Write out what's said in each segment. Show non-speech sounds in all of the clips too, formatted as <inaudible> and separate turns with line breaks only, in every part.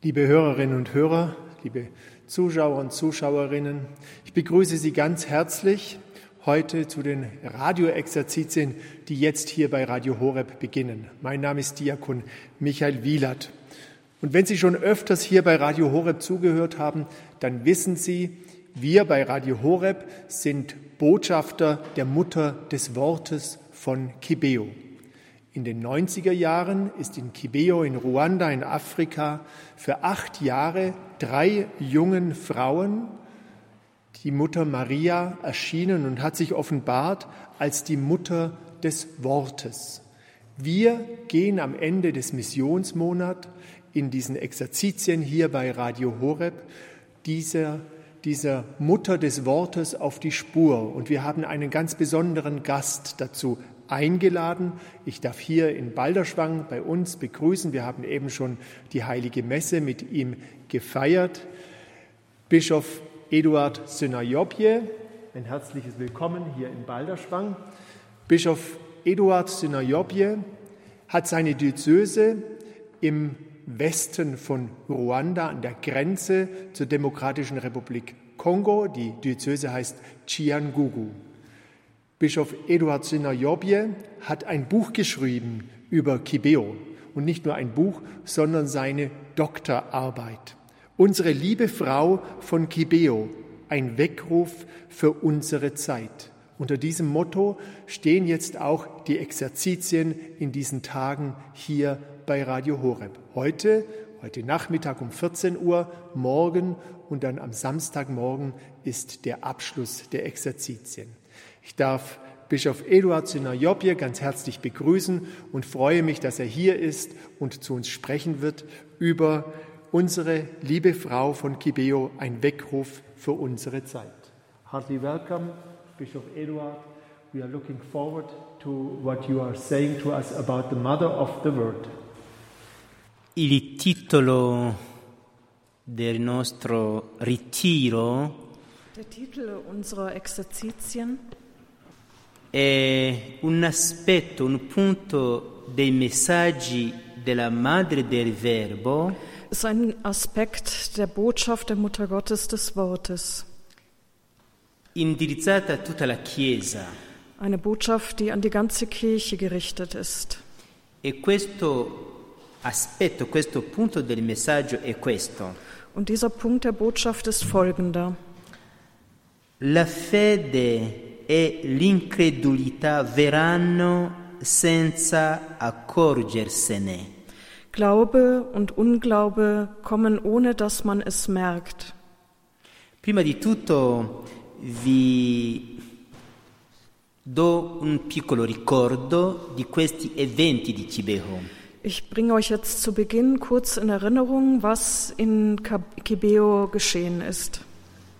Liebe Hörerinnen und Hörer, liebe Zuschauer und Zuschauerinnen, ich begrüße Sie ganz herzlich heute zu den Radioexerzitien, die jetzt hier bei Radio Horeb beginnen. Mein Name ist Diakon Michael Wielert. Und wenn Sie schon öfters hier bei Radio Horeb zugehört haben, dann wissen Sie, wir bei Radio Horeb sind Botschafter der Mutter des Wortes von Kibeo. In den 90er Jahren ist in Kibeo in Ruanda in Afrika für acht Jahre drei jungen Frauen die Mutter Maria erschienen und hat sich offenbart als die Mutter des Wortes. Wir gehen am Ende des Missionsmonats in diesen Exerzitien hier bei Radio Horeb dieser, dieser Mutter des Wortes auf die Spur. Und wir haben einen ganz besonderen Gast dazu eingeladen. Ich darf hier in Balderschwang bei uns begrüßen. Wir haben eben schon die heilige Messe mit ihm gefeiert. Bischof Eduard Synajobje, ein herzliches Willkommen hier in Balderschwang. Bischof Eduard Synajobje hat seine Diözese im Westen von Ruanda an der Grenze zur Demokratischen Republik Kongo. Die Diözese heißt Chiangugu. Bischof Eduard Sinajobje hat ein Buch geschrieben über Kibeo. Und nicht nur ein Buch, sondern seine Doktorarbeit. Unsere liebe Frau von Kibeo, ein Weckruf für unsere Zeit. Unter diesem Motto stehen jetzt auch die Exerzitien in diesen Tagen hier bei Radio Horeb. Heute, heute Nachmittag um 14 Uhr, morgen und dann am Samstagmorgen ist der Abschluss der Exerzitien. Ich darf Bischof Eduard Synajobje ganz herzlich begrüßen und freue mich, dass er hier ist und zu uns sprechen wird über unsere liebe Frau von Kibeo, ein Weckruf für unsere Zeit. Heartily welcome, Bischof Eduard. We are looking forward to what you are saying to us about the Mother of the Word.
Il titolo del nostro ritiro
Der Titel unserer Exerzitien
è un aspetto, un punto dei messaggi della Madre del Verbo
ist ein Aspekt der Botschaft der Mutter Gottes des Wortes.
indirizzata a tutta la Chiesa.
Eine Botschaft, die an die ganze Kirche gerichtet ist.
E questo aspetto, questo punto del messaggio è questo.
Und dieser Punkt der Botschaft ist folgender.
La fede e l'incredulità verranno senza accorgersene.
Glaube und Unglaube kommen ohne dass man es merkt.
Prima di tutto vi do un piccolo ricordo di questi eventi di Kibeho.
Ich bringe euch jetzt zu Beginn kurz in Erinnerung, was in Kibeo geschehen ist.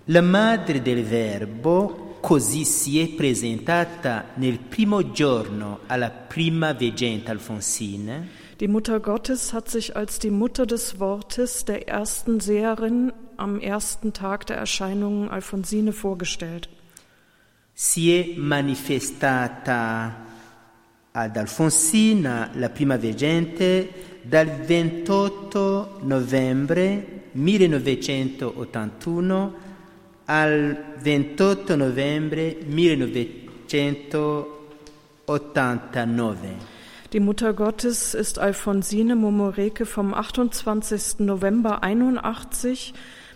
La madre del Verbo così si è presentata nel primo giorno alla prima veggente Alfonsine
Die Mutter Gottes hat sich als die Mutter des Wortes der ersten Seherin am ersten Tag der Erscheinungen Alfonsine vorgestellt.
si è manifestata ad Alfonsina, la prima veggente, dal 28 novembre 1981 al 28 novembre 1989.
Die Mutter Gottes ist Alfonsine Momoreke vom 28. November 81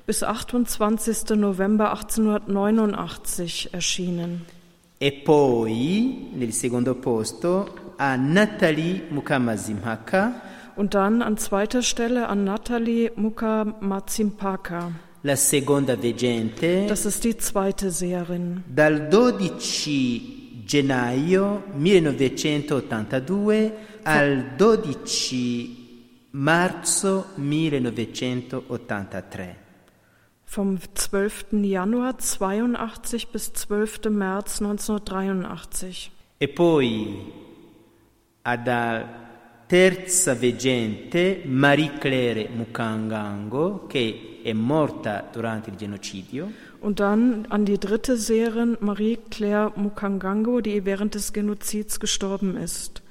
bis 28. November 1889 erschienen.
E poi, nel secondo posto, a Nathalie Mukamazimpaka,
Und dann an zweiter Stelle an Natalie Mukamazimpaka.
La seconda veggente,
Das ist die zweite Seherin.
dal 12 gennaio 1982 al 12 marzo 1983.
Vom 12. Januar 82 bis 12. März 1983.
E poi alla terza veggente Marie Claire Mukangango, che è morta durante il genocidio,
Und dann an die dritte Seherin Marie-Claire Mukangango, die während des Genozids gestorben ist.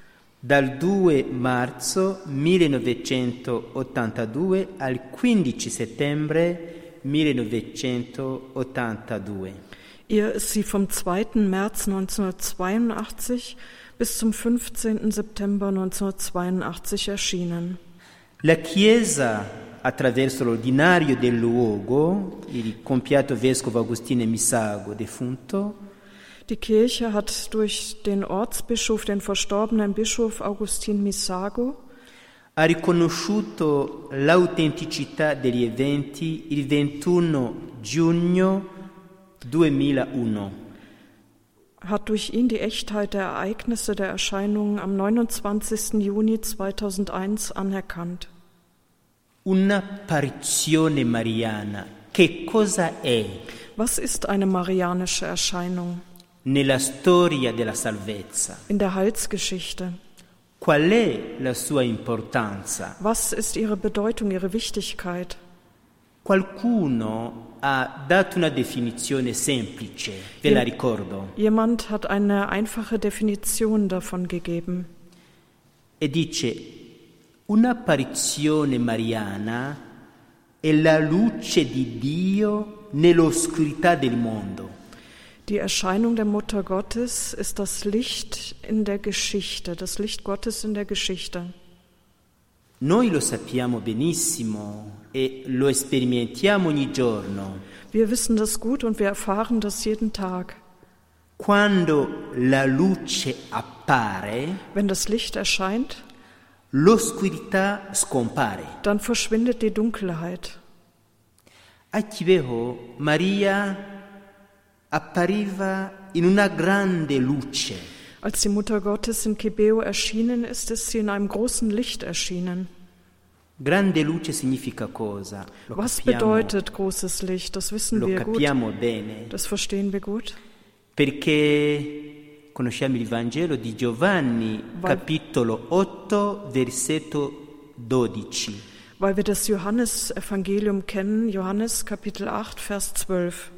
dal 2 marzo 1982 al 15 settembre 1982.
Ihr ist sie vom 2. März 1982 bis zum 15. September 1982 erschienen.
La Chiesa, attraverso l'ordinario del luogo, il compiato vescovo Agostino Misago, defunto,
Die Kirche hat durch den Ortsbischof, den verstorbenen Bischof Augustin Misago,
ha riconosciuto l'autenticità degli eventi il 21 giugno 2001.
hat durch ihn die Echtheit der Ereignisse der Erscheinungen am 29. Juni 2001 anerkannt.
Un'apparizione mariana, che cosa è
Was ist eine marianische Erscheinung
nella storia della salvezza?
in der Heilsgeschichte?
Qual è la sua importanza?
Was ist ihre Bedeutung, ihre Wichtigkeit?
Qualcuno ha dato una definizione semplice, ve la ricordo,
Jemand hat eine einfache Definition davon gegeben.
e dice un'apparizione mariana è la luce di Dio nell'oscurità del mondo.
Die Erscheinung der Mutter Gottes ist das Licht in der Geschichte, das Licht Gottes in der Geschichte.
Noi lo sappiamo benissimo e lo sperimentiamo ogni giorno.
Wir wissen das gut und wir erfahren das jeden Tag.
Quando la luce appare,
Wenn das Licht erscheint,
l'oscurità scompare.
dann verschwindet die Dunkelheit.
A Kibeho Maria appariva in una grande luce.
Als die Mutter Gottes in Kibeo erschienen ist, ist sie in einem großen Licht erschienen.
Grande luce significa cosa? Lo
Was
capiamo-
bedeutet großes Licht? Das wissen wir gut.
bene
Das verstehen wir gut.
perché conosciamo il Vangelo di Giovanni,
Va-
capitolo 8, versetto 12.
Weil wir das Johannesevangelium kennen, Johannes Kapitel 8, Vers 12.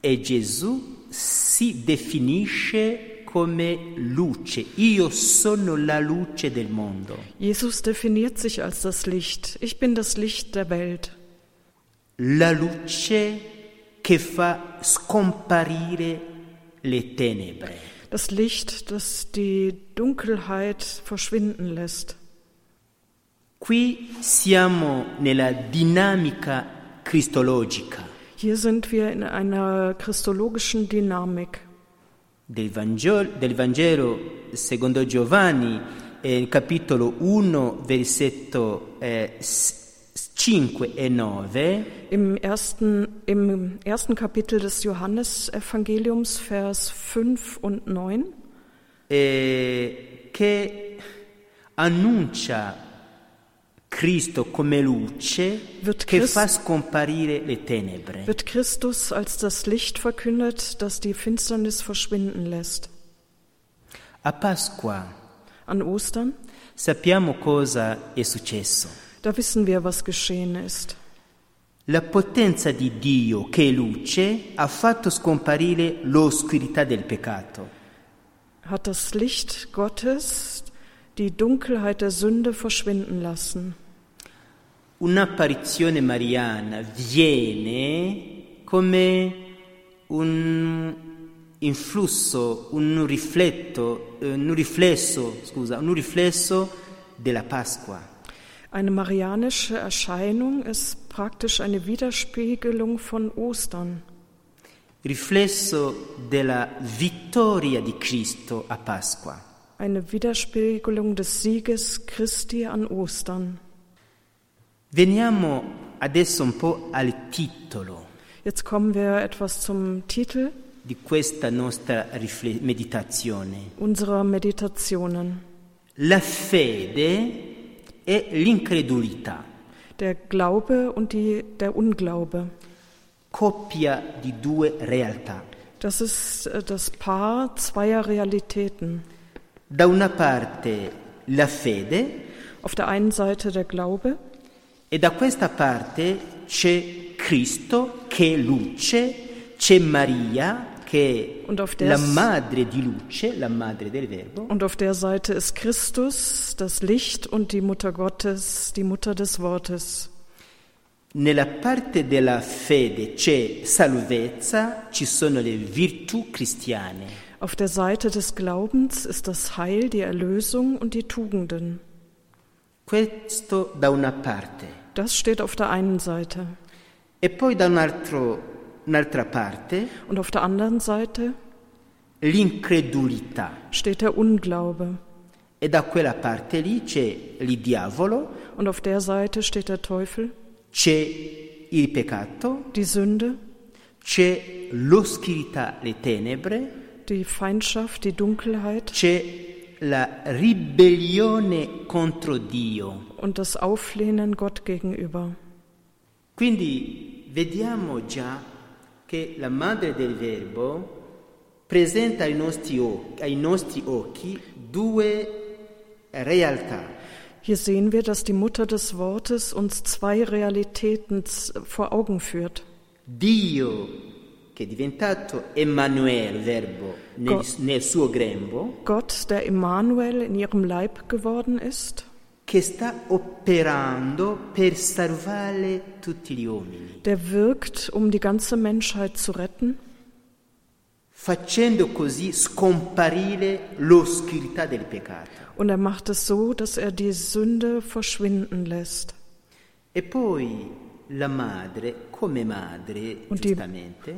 E Gesù si definisce come luce. Io sono la luce del mondo.
Jesus definiert sich als das Licht. Ich bin das Licht der Welt.
La luce che fa scomparire le tenebre.
Das Licht, das die Dunkelheit verschwinden lässt.
Qui siamo nella dinamica cristologica
Hier sind wir in einer christologischen Dynamik.
del Vangelo, del Vangelo secondo Giovanni, eh, capitolo 1, versetto eh, 5 e 9.
Im ersten, Im ersten Kapitel des Johannesevangeliums, Vers 5 und 9,
eh, che annuncia Cristo come luce
Wird
che
Christ-
fa scomparire le tenebre.
wird Christus als das Licht verkündet, das die Finsternis verschwinden lässt.
A Pasqua
An Ostern,
sappiamo cosa è successo.
Da wissen wir, was geschehen ist.
La potenza di Dio, che è luce, ha fatto scomparire l'oscurità del peccato.
Hat das Licht Gottes die Dunkelheit der Sünde verschwinden lassen.
Un'apparizione mariana viene come un influsso, un rifletto, eh, un riflesso, scusa, un riflesso della Pasqua.
Eine marianische Erscheinung ist praktisch eine Widerspiegelung von Ostern,
Riflesso della vittoria di Cristo a Pasqua.
eine Widerspiegelung des Sieges Christi an Ostern.
Veniamo adesso un po' al titolo
Jetzt kommen wir etwas zum Titel
di questa nostra meditazione.
unserer Meditationen.
La fede e l'incredulità,
Der Glaube und die, der Unglaube.
coppia di due realtà.
Das ist äh, das Paar zweier Realitäten.
Da una parte la fede
Auf der einen Seite der Glaube
e da questa parte c'è Cristo che è luce, c'è Maria che
Und auf der
la madre di luce, la madre del verbo,
Und auf der Seite ist Christus, das Licht und die Mutter Gottes, die Mutter des Wortes.
nella parte della fede c'è salvezza, ci sono le virtù cristiane.
Auf der Seite des Glaubens ist das Heil, die Erlösung und die Tugenden.
Questo da una parte.
Das steht auf der einen Seite.
E poi da un altro-
Und auf der anderen Seite
l'incredulità.
steht der Unglaube.
E da quella parte lì c'è il diavolo,
Und auf der Seite steht der Teufel,
c'è il peccato,
die Sünde,
c'è l'oscurità, le tenebre,
die Feindschaft, die Dunkelheit
c'è la ribellione contro Dio.
und das Auflehnen Gott gegenüber.
Quindi vediamo già che la madre del verbo presenta ai nostri, o- ai nostri occhi due realtà.
Hier sehen wir, dass die Mutter des Wortes uns zwei Realitäten z- vor Augen führt.
Dio che è diventato Emanuele, verbo, nel,
Go-
nel suo grembo,
Gott, der Immanuel in ihrem Leib geworden ist,
che sta operando per salvare tutti gli uomini,
der wirkt, um die ganze Menschheit zu retten,
facendo così scomparire l'oscurità del peccato.
und er macht es so, dass er die Sünde verschwinden lässt.
E poi la madre, come madre,
Und die,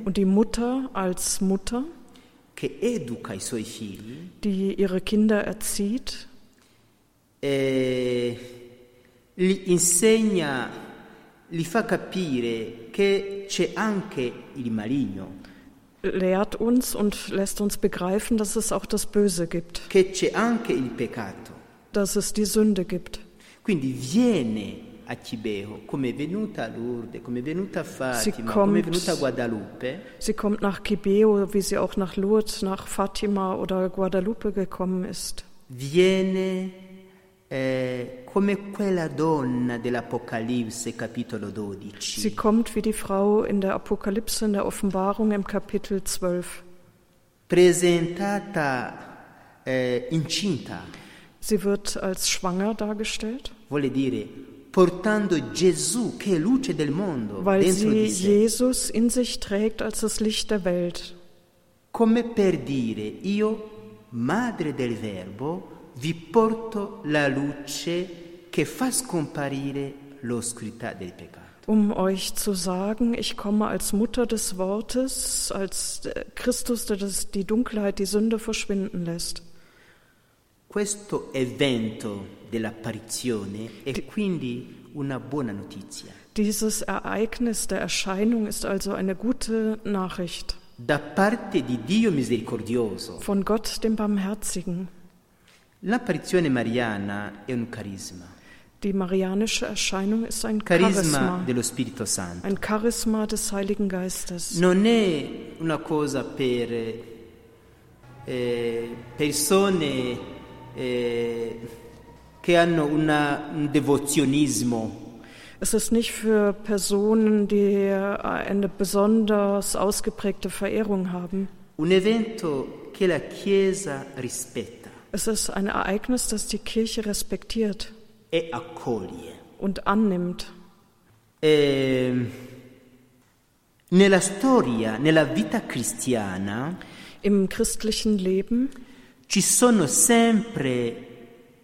und die Mutter als Mutter,
che educa i suoi figli,
die ihre Kinder erzieht,
eh, li insegna, li fa capire che c'è anche il maligno,
lehrt uns und lässt uns begreifen, dass es auch das Böse gibt,
che c'è anche il peccato.
dass es die Sünde gibt.
Quindi viene a Cibeo, come è venuta a Lourdes, come è venuta a Fatima,
kommt-
come è venuta a Guadalupe,
Sie kommt nach Kibeo, wie sie auch nach Lourdes, nach Fatima oder Guadalupe gekommen ist.
viene
Sie kommt wie die Frau in der Apokalypse, in der Offenbarung im Kapitel 12.
presentata eh, incinta,
Sie wird als schwanger dargestellt,
vuole dire portando Gesù che è luce del mondo
weil
dentro
sie
di sé,
Jesus in sich trägt als das Licht der Welt.
come per dire io, madre del Verbo, vi porto la luce che fa scomparire l'oscurità del peccato.
Um euch zu sagen, ich komme als Mutter des Wortes, als äh, Christus, der das, die Dunkelheit, die Sünde verschwinden lässt.
Questo evento dell'apparizione è quindi una buona notizia.
Dieses Ereignis der Erscheinung ist also eine gute Nachricht
Da parte di Dio misericordioso,
von Gott, dem Barmherzigen.
L'apparizione mariana è un carisma,
Die marianische Erscheinung ist ein Charisma,
dello Spirito Santo.
ein Charisma des Heiligen Geistes.
Non è una cosa per eh, persone eh, che hanno una- un devozionismo
Es ist nicht für Personen, die eine besonders ausgeprägte Verehrung haben.
un evento che la Chiesa rispetta
Es ist ein Ereignis, das die Kirche respektiert
e accoglie.
und annimmt.
Eh, nella storia, nella vita cristiana,
Im christlichen Leben
ci sono sempre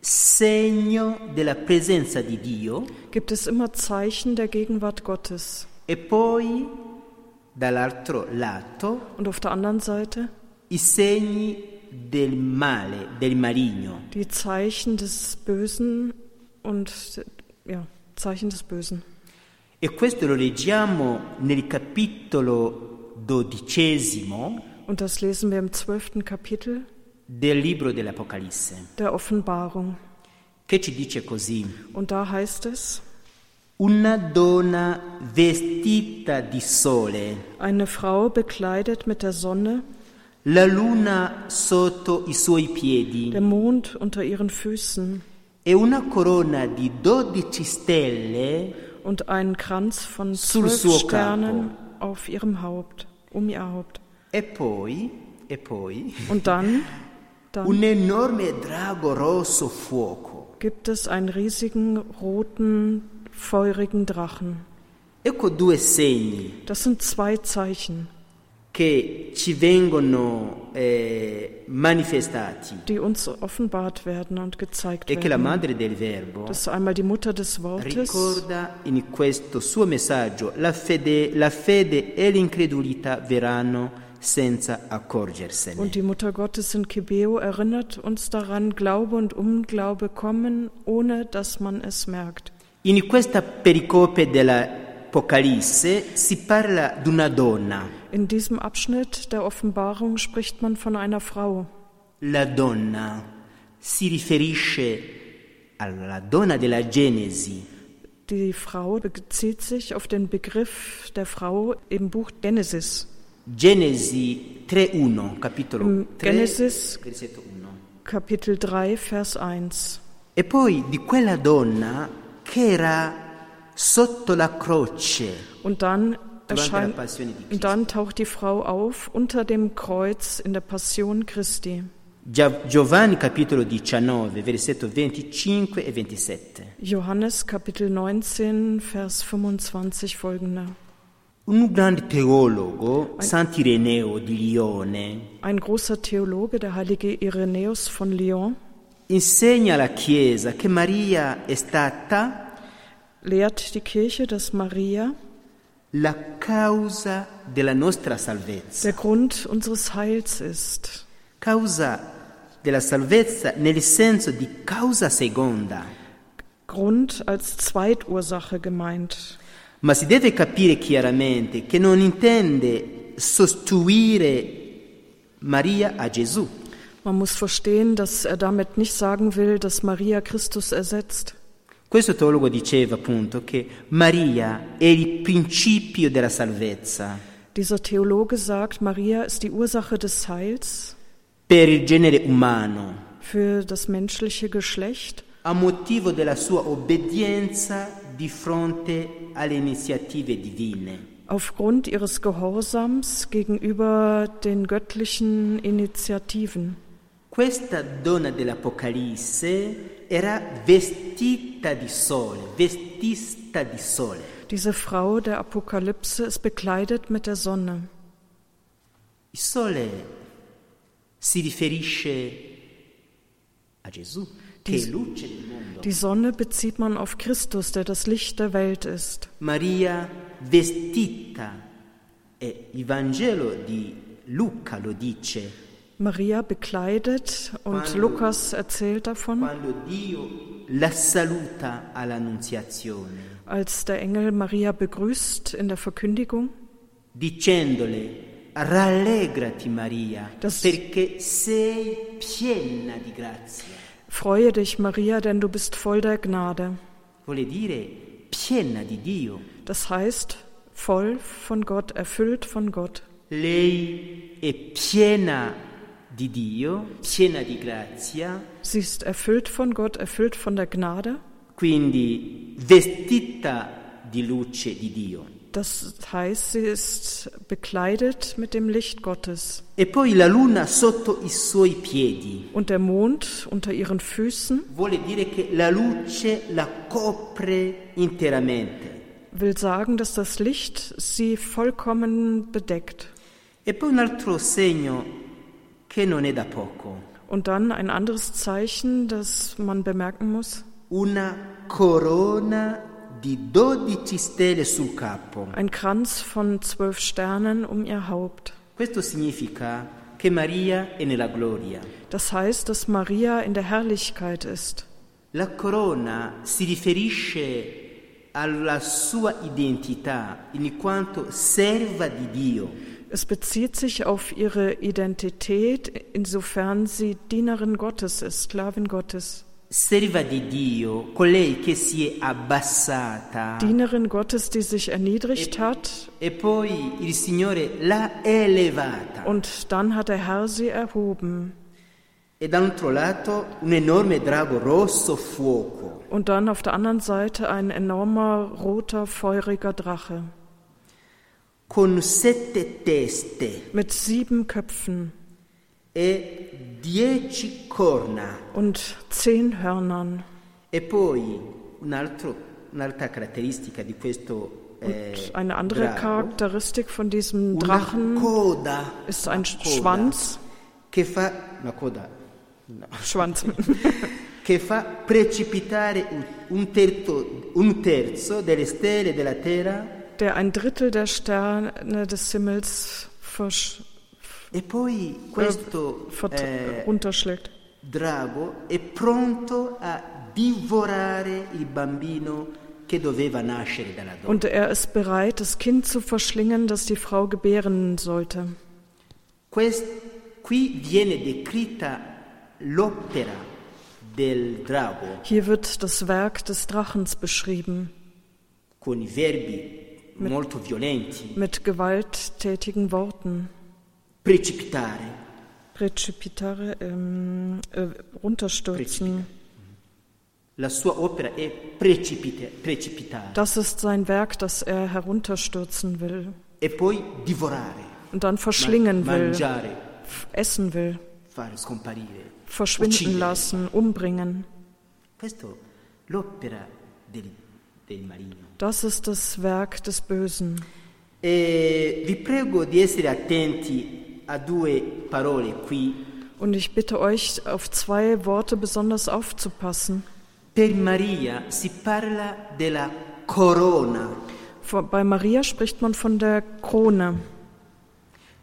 segno della presenza di Dio
gibt es immer Zeichen der Gegenwart Gottes.
e poi dall'altro lato
Und auf der anderen Seite
i segni del male, del maligno.
die Zeichen des Bösen und ja, Zeichen des Bösen.
E questo lo leggiamo nel capitolo dodicesimo
Und das lesen wir im zwölften Kapitel
del libro dell'Apocalisse,
der Offenbarung.
che ci dice così.
Und da heißt es,
Una donna vestita di sole,
eine Frau bekleidet mit der Sonne, der Mond unter ihren Füßen
e una corona di dodici stelle
und einen Kranz von zwölf Sternen auf ihrem Haupt, um ihr Haupt.
E poi, e poi,
Und dann, dann
un enorme drago rosso fuoco.
gibt es einen riesigen roten, feurigen Drachen.
Ecco due segni
Das sind zwei Zeichen,
che ci vengono eh, manifestati.
die uns offenbart werden und gezeigt
E che la
werden.
madre del Verbo
Das ist einmal die Mutter des Wortes,
ricorda in questo suo messaggio la fede, la fede e l'incredulità verranno senza accorgersene.
Und die Mutter Gottes in Kibeo erinnert uns daran, Glaube und Unglaube kommen, ohne dass man es merkt.
In questa pericope dell'Apocalisse si parla di una donna.
In diesem Abschnitt der Offenbarung spricht man von einer Frau.
La donna si riferisce alla donna della Genesi,
Die Frau bezieht sich auf den Begriff der Frau im Buch Genesis,
Genesi 3.1, capitolo
Im
3,
Genesis-
versetto 1.
Kapitel 3, Vers 1.
E poi di quella donna che era sotto la croce
Und dann erscheint, dann taucht die Frau auf unter dem Kreuz in der Passion Christi.
Giovanni capitolo 19, versetto 25 e 27.
Johannes Kapitel 19, Vers 25 folgende.
Un grande teologo, Sant'Ireneo di Lione,
Ein großer Theologe, der heilige Irenäus von Lyon,
insegna alla Chiesa che Maria è stata
lehrt die Kirche, dass Maria der Grund unseres Heils ist.
Causa della salvezza nel senso di causa seconda.
Grund als Zweitursache gemeint.
Ma si deve capire chiaramente che non intende sostituire Maria a Gesù.
Man muss verstehen, dass er damit nicht sagen will, dass Maria Christus ersetzt.
Questo teologo diceva appunto che Maria è il principio della salvezza
Dieser Theologe sagt, Maria ist die Ursache des Heils
per il genere umano,
für das menschliche Geschlecht
a motivo della sua obbedienza di fronte alle iniziative divine.
aufgrund ihres Gehorsams gegenüber den göttlichen Initiativen.
Questa donna dell'Apocalisse era vestita di sole, vestista di sole.
Diese Frau der Apokalypse ist bekleidet mit der Sonne.
Il sole si riferisce a Gesù, che è luce del mondo.
Die Sonne bezieht man auf Christus, der das Licht der Welt ist.
Maria vestita, e il Vangelo di Luca lo dice,
Maria bekleidet und
Quando-
Lukas erzählt davon, als der Engel Maria begrüßt in der Verkündigung,
dicendole, rallegrati Maria,
Das-
perché sei piena di grazia.
Freue dich, Maria, denn du bist voll der Gnade.
Vuole dire piena di Dio.
Das heißt, voll von Gott, erfüllt von Gott.
Lei è piena
Sie ist erfüllt von Gott, erfüllt von der Gnade.
quindi vestita di luce di Dio.
Das heißt, sie ist bekleidet mit dem Licht Gottes.
E poi la luna sotto i suoi piedi.
Und der Mond unter ihren Füßen
Vuole dire che la luce la copre interamente.
will sagen, dass das Licht sie vollkommen bedeckt.
E poi un altro segno
Und dann ein anderes Zeichen, das man bemerken muss.
una corona di 12 stelle sul capo.
Ein Kranz von zwölf Sternen um ihr Haupt.
Questo significa che Maria è nella gloria.
Das heißt, dass Maria in der Herrlichkeit ist.
La corona si riferisce alla sua identità in quanto serva di Dio.
Es bezieht sich auf ihre Identität, insofern sie Dienerin Gottes ist, Sklavin Gottes.
Serva di Dio, colei che si è abbassata
Dienerin Gottes, die sich erniedrigt hat
e poi il Signore l'ha elevata.
und dann hat der Herr sie erhoben.
E dall'altro lato un enorme drago rosso fuoco.
Und dann auf der anderen Seite ein enormer roter, feuriger Drache.
Con sette teste.
Mit sieben Köpfen.
E dieci corna.
und zehn Hörnern.
E poi un altro- un'altra caratteristica di questo eh,
Und eine andere
drago,
Charakteristik von diesem Drachen
coda,
ist ein
coda.
Schwanz,
che fa una coda. No,
Schwanz, <laughs>
che fa precipitare un terzo, un terzo delle stelle della terra
der ein Drittel der Sterne des Himmels versch
e poi questo eh,
runterschlägt.
drago è pronto a divorare il bambino.
Und er ist bereit, das Kind zu verschlingen, das die Frau gebären sollte. Hier wird das Werk des Drachens beschrieben,
con i verbi molto violenti,
mit gewalttätigen Worten.
precipitare,
Precipitare, ähm, äh, runterstürzen.
la sua opera è precipite- precipitare
Das ist sein Werk, das er herunterstürzen will
e poi divorare,
und dann verschlingen will,
mangiare,
essen will,
fare scomparire,
verschwinden
uccidere.
lassen, umbringen.
Questo l'opera del, del maligno.
Das ist das Werk des Bösen.
E vi prego di essere attenti a due parole qui.
Und ich bitte euch, auf zwei Worte besonders aufzupassen.
Per Maria si parla della corona,
Bei Maria spricht man von der Krone.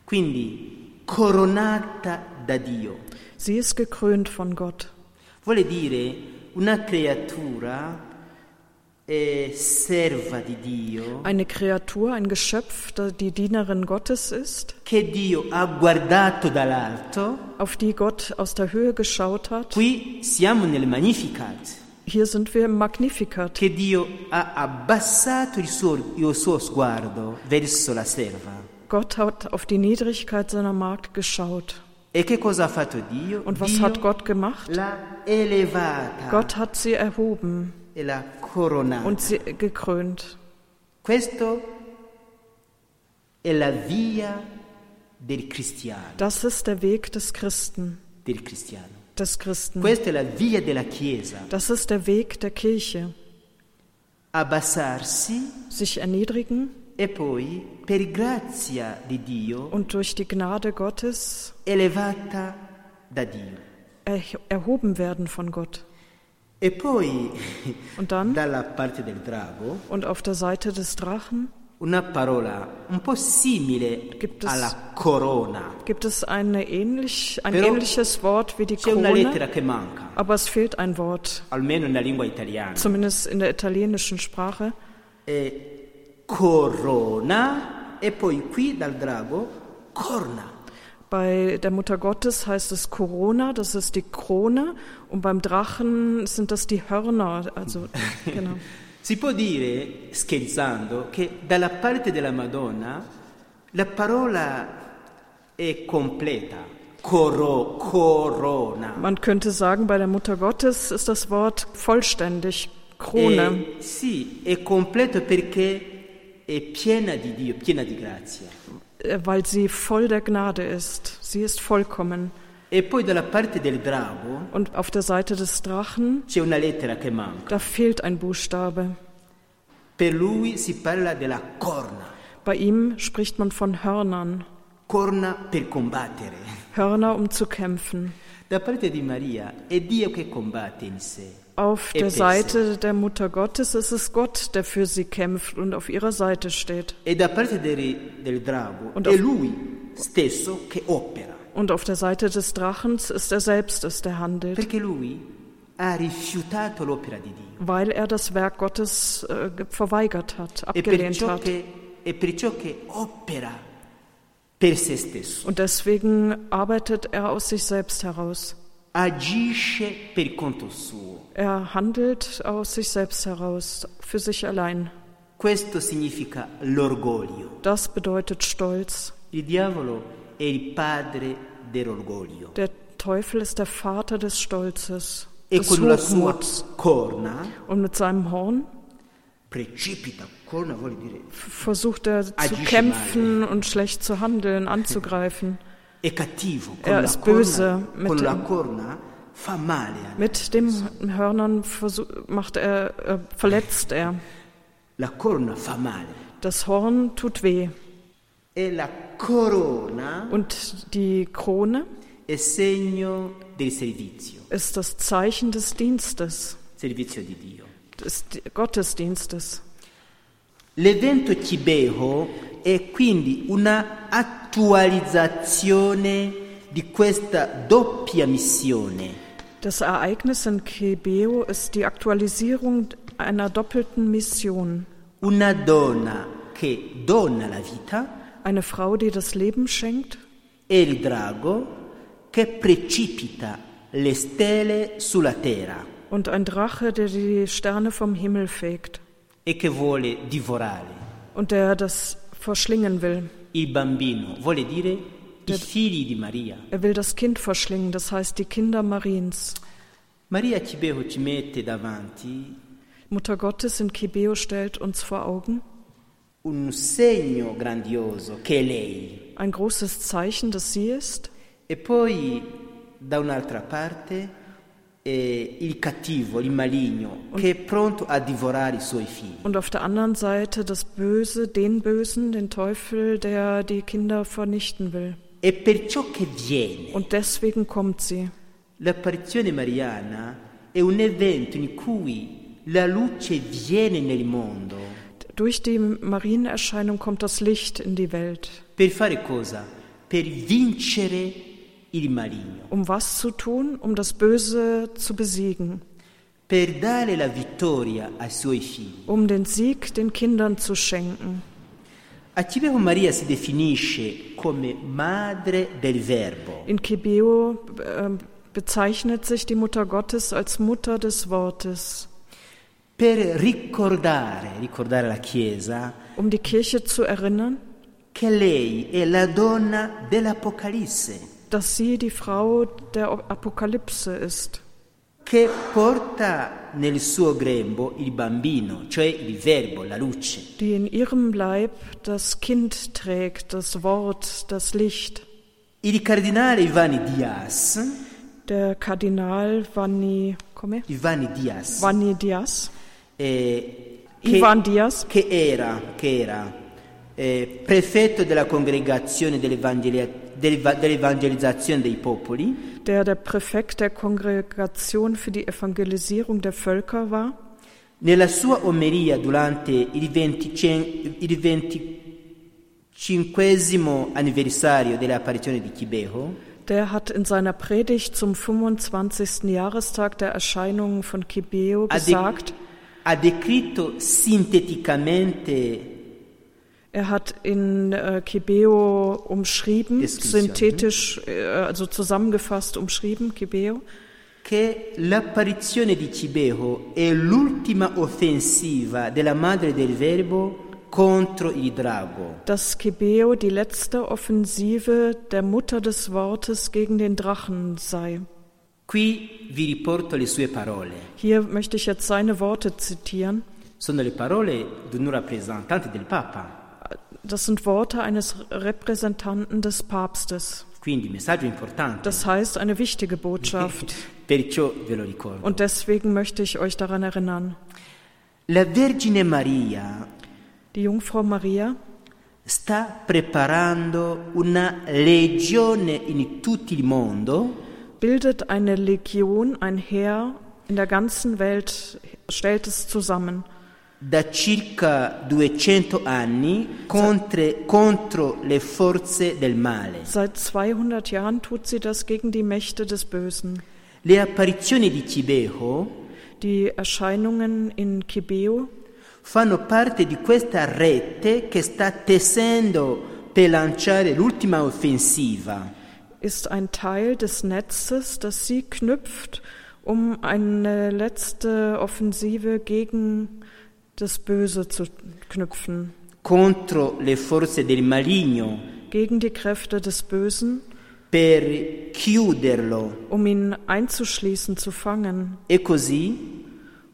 quindi coronata da Dio.
Sie ist gekrönt von Gott.
Vuole dire una creatura eh, serva di Dio
Eine Kreatur, ein Geschöpf, die Dienerin Gottes ist, auf die Gott aus der Höhe geschaut hat. Hier sind wir im Magnificat.
che Dio ha abbassato il suo, il suo sguardo verso la serva.
Gott hat auf die Niedrigkeit seiner Magd geschaut.
E che cosa ha fatto Dio?
Und was
Dio
hat Gott gemacht? Gott hat sie erhoben
e.
und sie gekrönt.
Questo è la via del cristiano,
Das ist der Weg des Christen,
del cristiano.
des Christen.
Questa è la via della Chiesa.
Das ist der Weg der Kirche.
Abbassarsi
Sich erniedrigen
e poi, per grazia di Dio,
und durch die Gnade Gottes
elevata da Dio.
er erhoben werden von Gott.
E poi,
Und dann,
dalla parte del drago,
und auf der Seite des Drachen,
una parola un po' simile
Gibt es-
alla corona.
gibt es eine ähnlich, ein ähnliches Wort wie die Krone, aber es fehlt ein Wort,
almeno nella lingua italiana.
zumindest in der italienischen Sprache.
Corona e poi qui dal drago corna.
Bei der Mutter Gottes heißt es Corona, das ist die Krone, und beim Drachen sind das die Hörner. Also, <laughs> genau.
Si può dire, scherzando, che dalla parte della Madonna la parola è completa, coro, corona.
Man könnte sagen, bei der Mutter Gottes ist das Wort vollständig, Krone.
E, sì, è completo perché è piena di Dio, piena di grazia.
Äh, weil sie voll der Gnade ist. Sie ist vollkommen.
E poi dalla parte del drago
Und auf der Seite des Drachen,
c'è una lettera che manca.
da fehlt ein Buchstabe.
Per lui si parla della corna,
Bei ihm spricht man von Hörnern.
corna per combattere.
Hörner, um zu kämpfen.
Da parte di Maria è Dio che combatte in sé.
Auf
E
der Seite der Mutter Gottes ist es Gott, der für sie kämpft und auf ihrer Seite steht.
E da parte del, del drago
Und
è
auf-
lui stesso che opera,
Und auf der Seite des Drachens ist er selbst es, der handelt,
perché lui ha rifiutato l'opera di Dio.
weil er das Werk Gottes äh, ge- verweigert hat,
E
abgelehnt
perciò,
hat.
che, e perciò che opera per se stesso,
Und deswegen arbeitet er aus sich selbst heraus.
agisce per conto suo.
Er handelt aus sich selbst heraus, für sich allein.
Questo significa l'orgoglio.
Das bedeutet Stolz.
Il diavolo è il padre dell'orgoglio.
Der Teufel ist der Vater des Stolzes,
E
des
con la sua corna
Und mit seinem Horn
precipita, corna vuol dire
versucht er zu kämpfen und schlecht zu handeln, anzugreifen.
è cattivo, con,
Er ist
corna,
böse mit
con
dem- Mit den Hörnern macht er, äh, verletzt er. Das Horn tut weh.
E
Und die Krone ist das Zeichen des Dienstes, des Gottesdienstes.
L'evento Cibeo è quindi una attualizzazione di questa doppia missione.
Das Ereignis in Kebeo ist die Aktualisierung einer doppelten Mission.
Una donna che dona la vita
Eine Frau, die das Leben schenkt
e il drago che precipita le stelle sulla terra
und ein Drache, der die Sterne vom Himmel fegt
e che vuole divorare.
und der das verschlingen will.
Il bambino vuole dire
Er will das Kind verschlingen, das heißt die Kinder Mariens.
Maria Cibeo ci mette davanti
Mutter Gottes in Kebeo stellt uns vor Augen
un segno grandioso che è lei
ein großes Zeichen, dass sie ist
e poi da un'altra parte eh, il cattivo, il maligno che è pronto a divorare i suoi figli.
und auf der anderen Seite das Böse, den Bösen, den Teufel, der die Kinder vernichten will.
E perciò che viene.
Und deswegen kommt sie.
L'apparizione mariana è un evento in cui la luce viene nel mondo
Durch die Marienerscheinung kommt das Licht in die Welt.
per fare cosa? Per vincere il maligno,
Um was zu tun? Um das Böse zu besiegen.
per dare la vittoria ai suoi figli.
Um den Sieg den Kindern zu schenken.
A Cibeo Maria si definisce come madre del Verbo.
In Kebeo äh, bezeichnet sich die Mutter Gottes als Mutter des Wortes.
per ricordare, ricordare la Chiesa,
Um die Kirche zu erinnern,
che lei è la donna dell'Apocalisse,
dass sie die Frau der Apokalypse ist,
che porta nel suo grembo il bambino, cioè il Verbo, la luce.
die in ihrem Leib das Kind trägt, das Wort, das Licht.
Il cardinale Ivani Dias,
Der Kardinal Vanni, come?
Ivani Dias,
Vanni Diaz,
eh, che,
Ivan Diaz,
che era, che era eh, prefetto della congregazione dell'evangeli-
der der Präfekt der Kongregation für die Evangelisierung der Völker war,
Nella sua omelia durante il, 25 il 25 anniversario dell'apparizione di Chibeo,
der hat in seiner Predigt zum 25. Jahrestag der Erscheinungen von Kibeo
ha, de-
gesagt,
ha descritto sinteticamente
er hat in äh, Kibeo umschrieben, synthetisch, äh, also zusammengefasst umschrieben, Kibeo,
che l'apparizione di Cibeo è l'ultima offensiva della madre del Verbo contro il drago.
dass Kibeo die letzte Offensive der Mutter des Wortes gegen den Drachen sei.
Qui vi riporto le sue parole.
Hier möchte ich jetzt seine Worte zitieren.
Sono le parole di un rappresentante del Papa.
Das sind Worte eines Repräsentanten des Papstes. Das heißt eine wichtige Botschaft. <laughs> Und deswegen möchte ich euch daran erinnern. Die Jungfrau Maria
sta preparando una legione in tutto il mondo
bildet eine Legion, ein Heer in der ganzen Welt, stellt es zusammen.
Da circa 200 anni contre- contro le forze del male.
Seit 200 Jahren tut sie das gegen die Mächte des Bösen.
Le apparizioni di Cibeo
Die Erscheinungen in Kibeo
fanno parte di questa rete che sta tessendo per lanciare l'ultima offensiva.
ist ein Teil des Netzes, das sie knüpft, um eine letzte Offensive gegen das Böse zu knüpfen,
contro le forze del maligno
gegen die Kräfte des Bösen,
per chiuderlo
um ihn einzuschließen, zu fangen
e così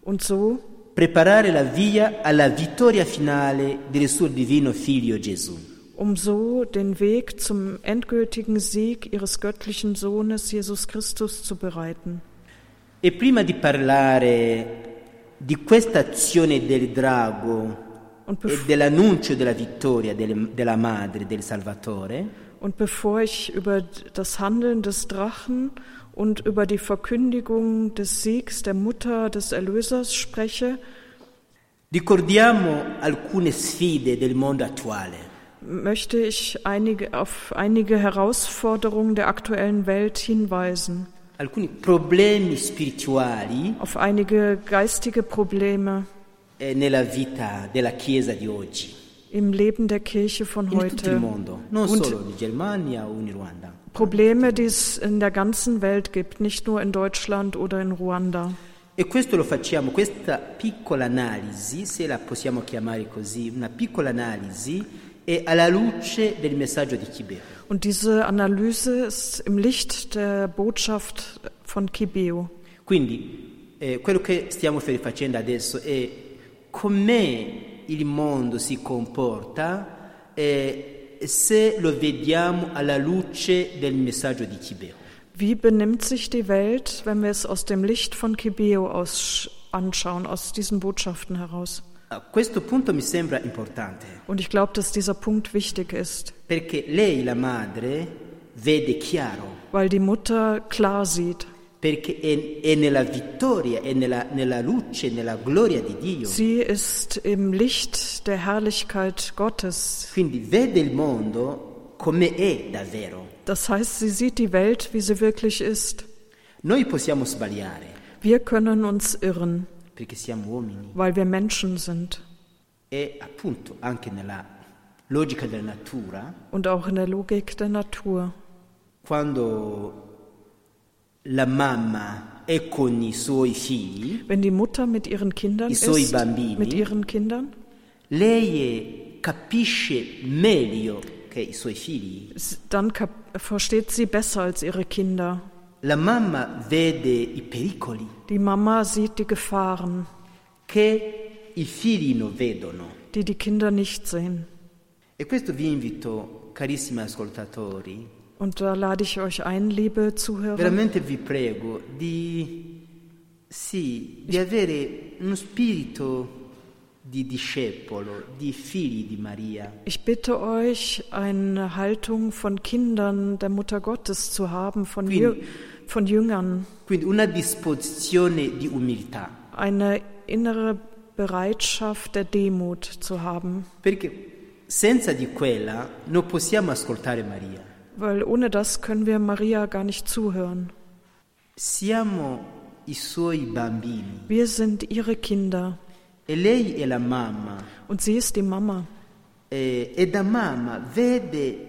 und so
preparare la via alla vittoria finale del suo divino figlio Gesù.
um so den Weg zum endgültigen Sieg ihres göttlichen Sohnes Jesus Christus zu bereiten.
E prima di parlare di questa azione del drago
Und,
e dell'annuncio della vittoria del- della madre del Salvatore,
und bevor ich über das Handeln des Drachen und über die Verkündigung des Siegs der Mutter des Erlösers spreche,
ricordiamo alcune sfide del mondo attuale.
möchte ich einige, auf einige Herausforderungen der aktuellen Welt hinweisen, auf einige geistige Probleme
eh,
im Leben der Kirche von heute. Und-. Probleme, die es in der ganzen Welt gibt, nicht nur in Deutschland oder in Ruanda.
E questo lo facciamo, questa piccola analisi, se la possiamo chiamare così, una piccola analisi, è alla luce del messaggio di Chibeo.
Und diese Analyse ist im Licht der Botschaft von Kibeo.
Quindi eh, quello che stiamo facendo adesso è come il mondo si comporta eh, se lo vediamo alla luce del messaggio di Chibeo.
Wie benimmt sich die Welt, wenn wir es aus dem Licht von Kibeo aus anschauen, aus diesen Botschaften heraus?
A questo punto mi sembra importante,
Und ich glaube, dass dieser Punkt wichtig ist,
perché lei, la madre, vede chiaro,
weil die Mutter klar sieht.
perché è, è nella vittoria, è nella, nella luce, nella gloria di Dio.
Sie ist im Licht der Herrlichkeit Gottes.
Quindi vede il mondo come è davvero.
Das heißt, sie sieht die Welt, wie sie wirklich ist.
Noi possiamo sbagliare,
Wir können uns irren. Weil wir Menschen sind.
E appunto anche nella logica della natura,
Und auch in der Logik der Natur.
quando la mamma è con i suoi figli,
Wenn die Mutter mit ihren Kindern
I suoi
ist,
bambini.
mit ihren Kindern,
lei capisce meglio che i suoi figli.
s- dann versteht sie besser als ihre Kinder.
La mamma vede i pericoli
Die Mama sieht die Gefahren,
che i figli non vedono.
die die Kinder nicht sehen.
E questo vi invito, carissimi ascoltatori,
Und da lade ich euch ein, liebe Zuhörer,
veramente vi prego di, sì, di avere uno spirito
ich bitte euch, eine Haltung von Kindern der Mutter Gottes zu haben, von,
Quindi-
Jü von Jüngern,
quindi una disposizione di umiltà,
eine innere Bereitschaft der Demut zu haben.
perché senza di quella non possiamo ascoltare Maria.
Weil ohne das können wir Maria gar nicht zuhören.
Siamo i suoi bambini
Wir sind ihre Kinder
e lei è la mamma
und sie ist die Mama.
e, e da mamma vede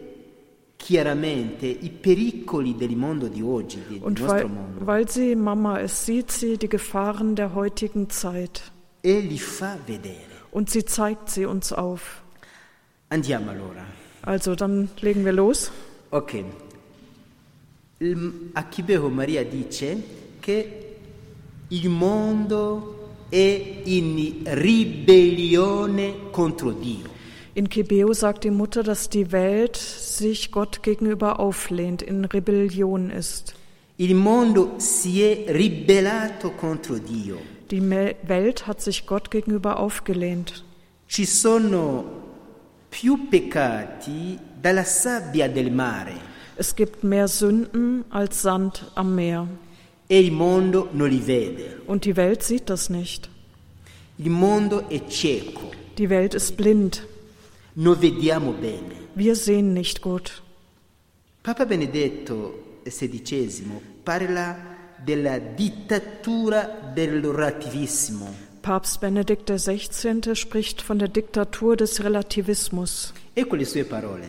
chiaramente i pericoli del mondo di oggi, del
Und
nostro
weil,
mondo,
weil sie Mama ist, sieht sie die Gefahren der heutigen Zeit.
e li fa vedere.
Und sie zeigt sie uns auf.
Andiamo allora.
Also dann legen wir los.
Ok. Il- A Chibeo Maria dice che il mondo è in ribellione contro Dio.
In Kibeo sagt die Mutter, dass die Welt sich Gott gegenüber auflehnt, in Rebellion ist.
Il mondo si è ribellato contro Dio.
Die Welt hat sich Gott gegenüber aufgelehnt.
Ci sono più peccati dalla sabbia del mare
Es gibt mehr Sünden als Sand am Meer.
E il mondo non li vede.
Und die Welt sieht das nicht.
Il mondo è cieco,
Die Welt ist blind.
non vediamo bene.
Wir sehen nicht gut.
Papa Benedetto XVI parla della dittatura del relativismo.
Papst Benedikt XVI. spricht von der Diktatur des Relativismus.
Ecco le sue parole.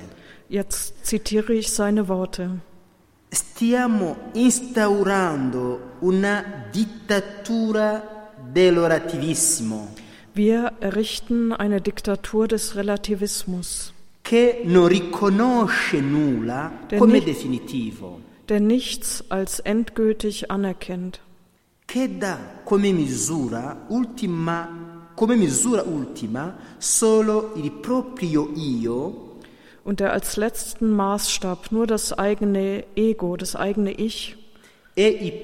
Jetzt zitiere ich seine Worte.
Stiamo instaurando una dittatura del relativismo
Wir errichten eine Diktatur des Relativismus,
che non riconosce nulla
Der
come
nicht-
definitivo,
der nichts als endgültig anerkennt,
che dà come misura ultima come misura ultima solo il proprio io
und der als letzten Maßstab nur das eigene Ego, das eigene Ich
e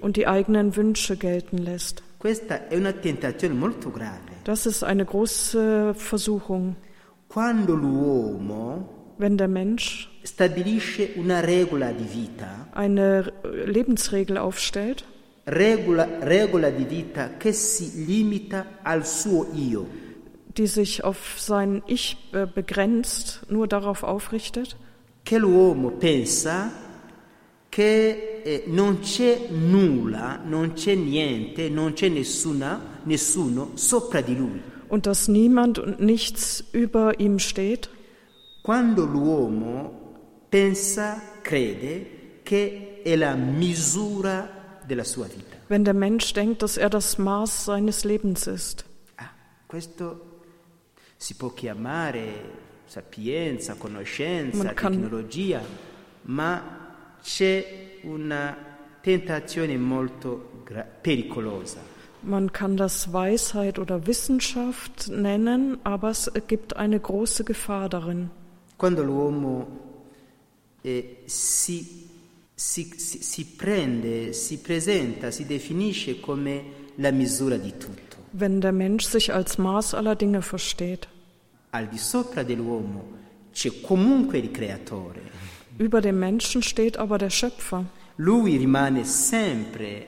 und die eigenen Wünsche gelten lässt.
Questa è una tentazione molto grave.
Das ist eine große Versuchung, wenn der Mensch
vita,
eine Lebensregel aufstellt,
regola, regola di vita che si limita al suo io,
die sich auf sein Ich äh, begrenzt, nur darauf aufrichtet,
che l'uomo pensa che eh, non c'è nulla, non c'è niente, non c'è nessuna, nessuno sopra di lui.
und dass niemand und nichts über ihm steht,
Quando l'uomo pensa, crede che è la misura della sua vita.
wenn der Mensch denkt, dass er das Maß seines Lebens ist.
Ah, questo si può chiamare sapienza, conoscenza,
Man kann-
tecnologia, ma c'è una tentazione molto gra- pericolosa.
Man kann das Weisheit oder Wissenschaft nennen, aber es gibt eine große Gefahr darin.
Quando l'uomo eh, si, si- si- si prende, si presenta, si definisce come la misura di tutto.
Wenn der Mensch sich als Maß aller Dinge versteht,
Al di sopra dell'uomo c'è comunque il creatore.
über dem Menschen steht aber der Schöpfer.
Lui rimane sempre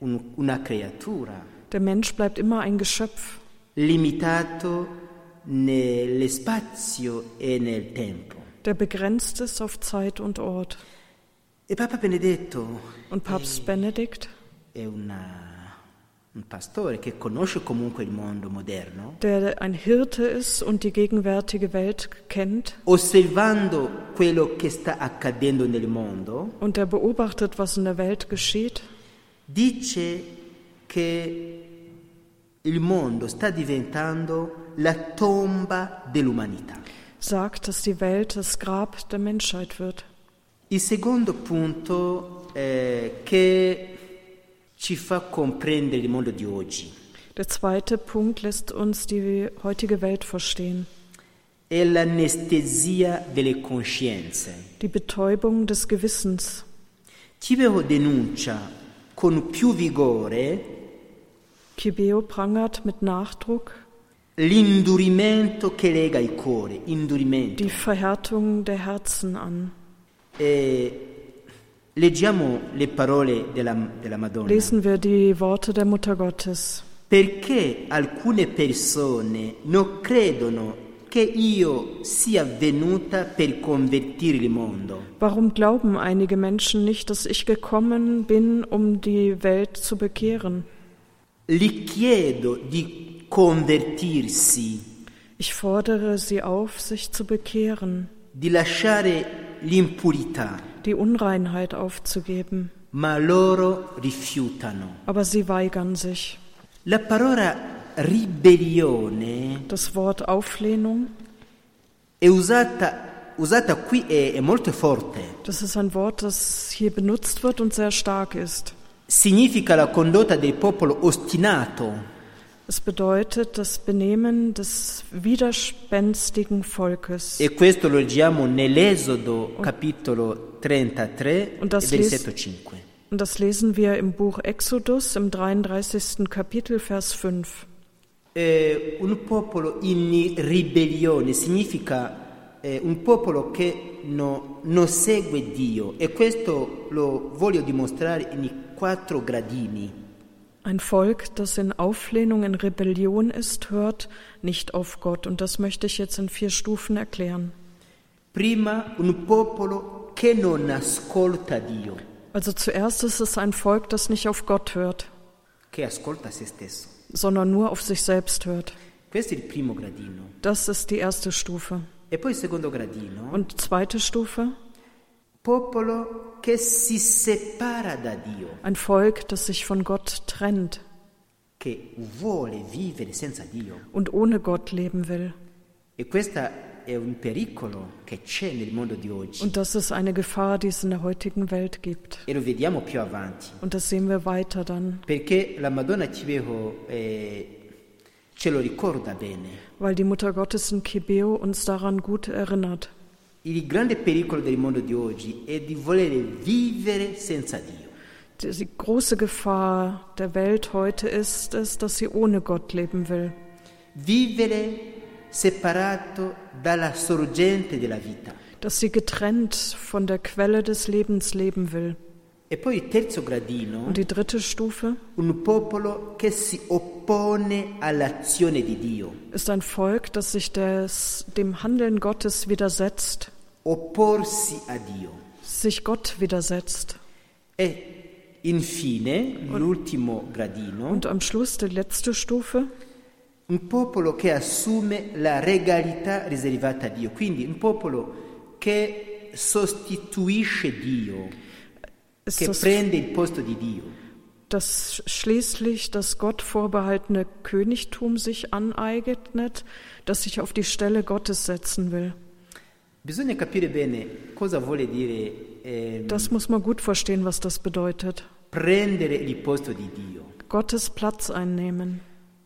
un- una creatura,
Der Mensch bleibt immer ein Geschöpf,
limitato nello spazio e nel tempo.
der begrenzt ist auf Zeit und Ort.
E Papa Benedetto
Und Papst Benedikt,
è una- un pastore che conosce comunque il mondo moderno,
der ein Hirte ist und die gegenwärtige Welt kennt
osservando quello che sta accadendo nel mondo,
und der beobachtet, was in der Welt geschieht,
dice che il mondo sta diventando la tomba dell'umanità.
sagt, dass die Welt das Grab der Menschheit wird.
Il secondo punto eh, che ci fa comprendere il mondo di oggi
Der zweite Punkt lässt uns die heutige Welt verstehen.
è l'anestesia delle coscienze.
Die Betäubung des Gewissens.
Chiveo denuncia con più vigore
Kibeo prangert mit Nachdruck
l'indurimento che lega i cuori, indurimento.
die Verhärtung der Herzen an.
E
Lesen wir die Worte der Mutter Gottes.
Perché alcune persone non credono che io sia venuta per convertire il mondo.
Warum glauben einige Menschen nicht, dass ich gekommen bin, um die Welt zu bekehren?
Gli chiedo di convertirsi,
Ich fordere sie auf, sich zu bekehren,
di lasciare l'impurità,
die Unreinheit aufzugeben.
ma loro rifiutano.
Aber sie weigern sich.
La parola ribellione
Das Wort Auflehnung,
è usata, usata qui è, è molto forte.
das ist ein Wort, das hier benutzt wird und sehr stark ist.
Significa la condotta del popolo ostinato,
Es bedeutet das Benehmen des widerspenstigen Volkes.
E questo lo leggiamo nell'Esodo capitolo 33
Und das
versetto
les-
5.
Und das lesen wir im Buch Exodus im 33. Kapitel, Vers 5.
Eh, un popolo in ribellione significa eh, un popolo che no- non segue Dio e questo lo voglio dimostrare in quattro gradini.
Ein Volk, das in Auflehnung, in Rebellion ist, hört nicht auf Gott. Und das möchte ich jetzt in vier Stufen erklären.
Prima un popolo che non ascolta Dio,
Also zuerst ist es ein Volk, das nicht auf Gott hört, sondern nur auf sich selbst hört. Das ist die erste Stufe.
E
Und zweite Stufe,
popolo che si separa da Dio.
ein Volk, das sich von Gott trennt und ohne Gott leben will. Und das ist eine Gefahr, die es in der heutigen Welt gibt.
E.
Und das sehen wir weiter dann.
Eh,
weil die Mutter Gottes in Kibeo uns daran gut erinnert.
Il grande pericolo del mondo di oggi è di volere vivere senza Dio.
Die große Gefahr der Welt heute ist es, dass sie ohne Gott leben will.
Vivere separato dalla sorgente della vita.
Dass sie getrennt von der Quelle des Lebens leben will.
E poi il terzo gradino,
Und die dritte Stufe
un popolo che si oppone all'azione di Dio.
ist ein Volk, das sich des, dem Handeln Gottes widersetzt,
Opporsi a Dio.
sich Gott widersetzt.
E infine, l'ultimo gradino,
Und am Schluss die letzte Stufe,
un popolo che assume la regalità riservata a Dio, quindi un popolo che sostituisce Dio,
ist
che
das,
prende il posto di Dio.
das schließlich das Gott vorbehaltene Königtum sich aneignet, das sich auf die Stelle Gottes setzen will.
Bisogna capire bene cosa vuole dire ehm,
Das muss man gut verstehen, was das bedeutet.
prendere il posto di Dio.
Gottes Platz einnehmen.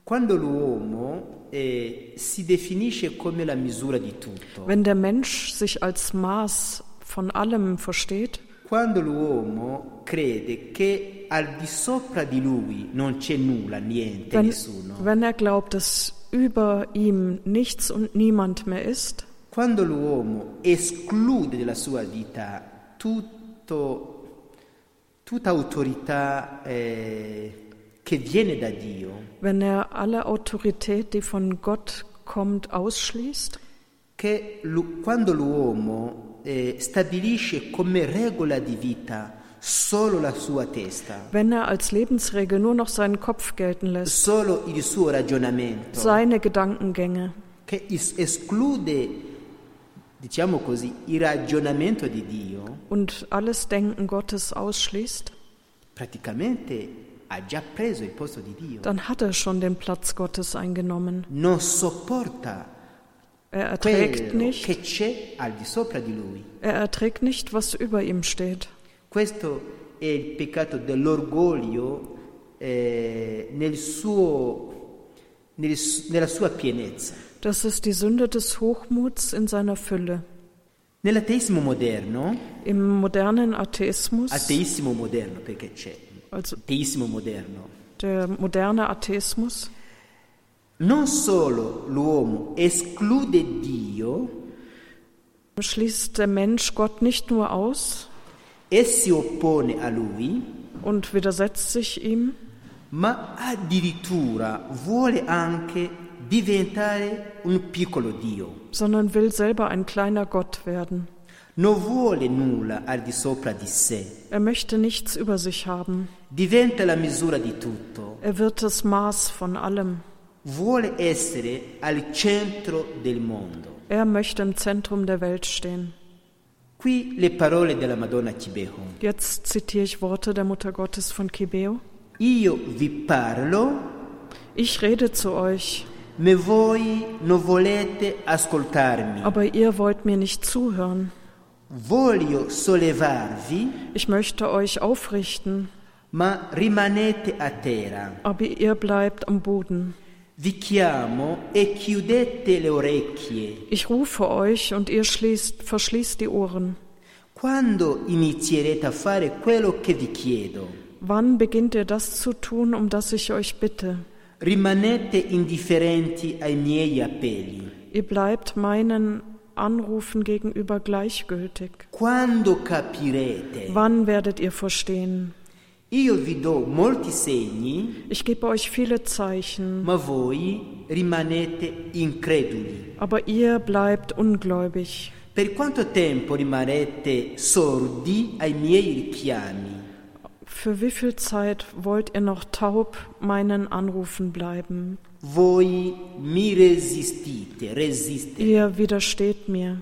Quando l'uomo eh, si definisce come la misura di tutto,
Wenn der Mensch sich als Maß von allem versteht,
quando l'uomo crede che al di sopra di lui non c'è nulla, niente,
wenn,
nessuno,
wenn er glaubt, dass über ihm nichts und niemand mehr ist,
quando l'uomo esclude dalla sua vita tutto, tutta autorità eh,
wenn er alle Autorität, die von Gott kommt, ausschließt,
che quando l'uomo eh, stabilisce come regola di vita solo la sua testa,
wenn er als Lebensregel nur noch seinen Kopf gelten lässt,
solo il suo ragionamento,
seine Gedankengänge,
che es- esclude, diciamo così, il ragionamento di Dio,
und alles Denken Gottes ausschließt,
praticamente
dann hat er schon den Platz Gottes eingenommen. Er erträgt nicht, er erträgt nicht, was über ihm steht.
Questo è il peccato dell'orgoglio eh, nel suo- nel su- nella sua pienezza.
Das ist die Sünde des Hochmuts in seiner Fülle.
Nell'ateismo moderno,
Im modernen Atheismus,
ateismo moderno perché c'è,
also
ateismo moderno,
der moderne Atheismus,
non solo l'uomo esclude Dio
schließt der Mensch Gott nicht nur aus
e si oppone a lui,
und widersetzt sich ihm,
ma addirittura vuole anche diventare un piccolo Dio.
sondern will selber ein kleiner Gott werden. Er möchte nichts über sich haben.
diventa la misura di tutto,
Er wird das Maß von allem. Er möchte im Zentrum der Welt stehen. Jetzt zitiere ich Worte der Mutter Gottes von Kibeo.
Io vi parlo,
Ich rede zu euch,
ma voi non volete ascoltarmi.
aber ihr wollt mir nicht zuhören. Ich möchte euch aufrichten,
ma rimanete a terra.
aber ihr bleibt am Boden.
E chiudete le orecchie.
Ich rufe euch und ihr schließt, verschließt die Ohren.
Quando inizierete a fare quello che vi chiedo?
Wann beginnt ihr das zu tun, um das ich euch bitte?
Rimanete indifferenti ai miei appelli.
Ihr bleibt meinen Anrufen gegenüber gleichgültig.
Quando capirete?
Wann werdet ihr verstehen?
Io vi do molti segni,
Ich gebe euch viele Zeichen,
ma voi rimanete increduli.
aber ihr bleibt ungläubig.
Per quanto tempo rimarrete sordi ai miei richiami?
Für wie viel Zeit wollt ihr noch taub meinen Anrufen bleiben?
Voi mi resistite, resiste.
Ihr widersteht mir.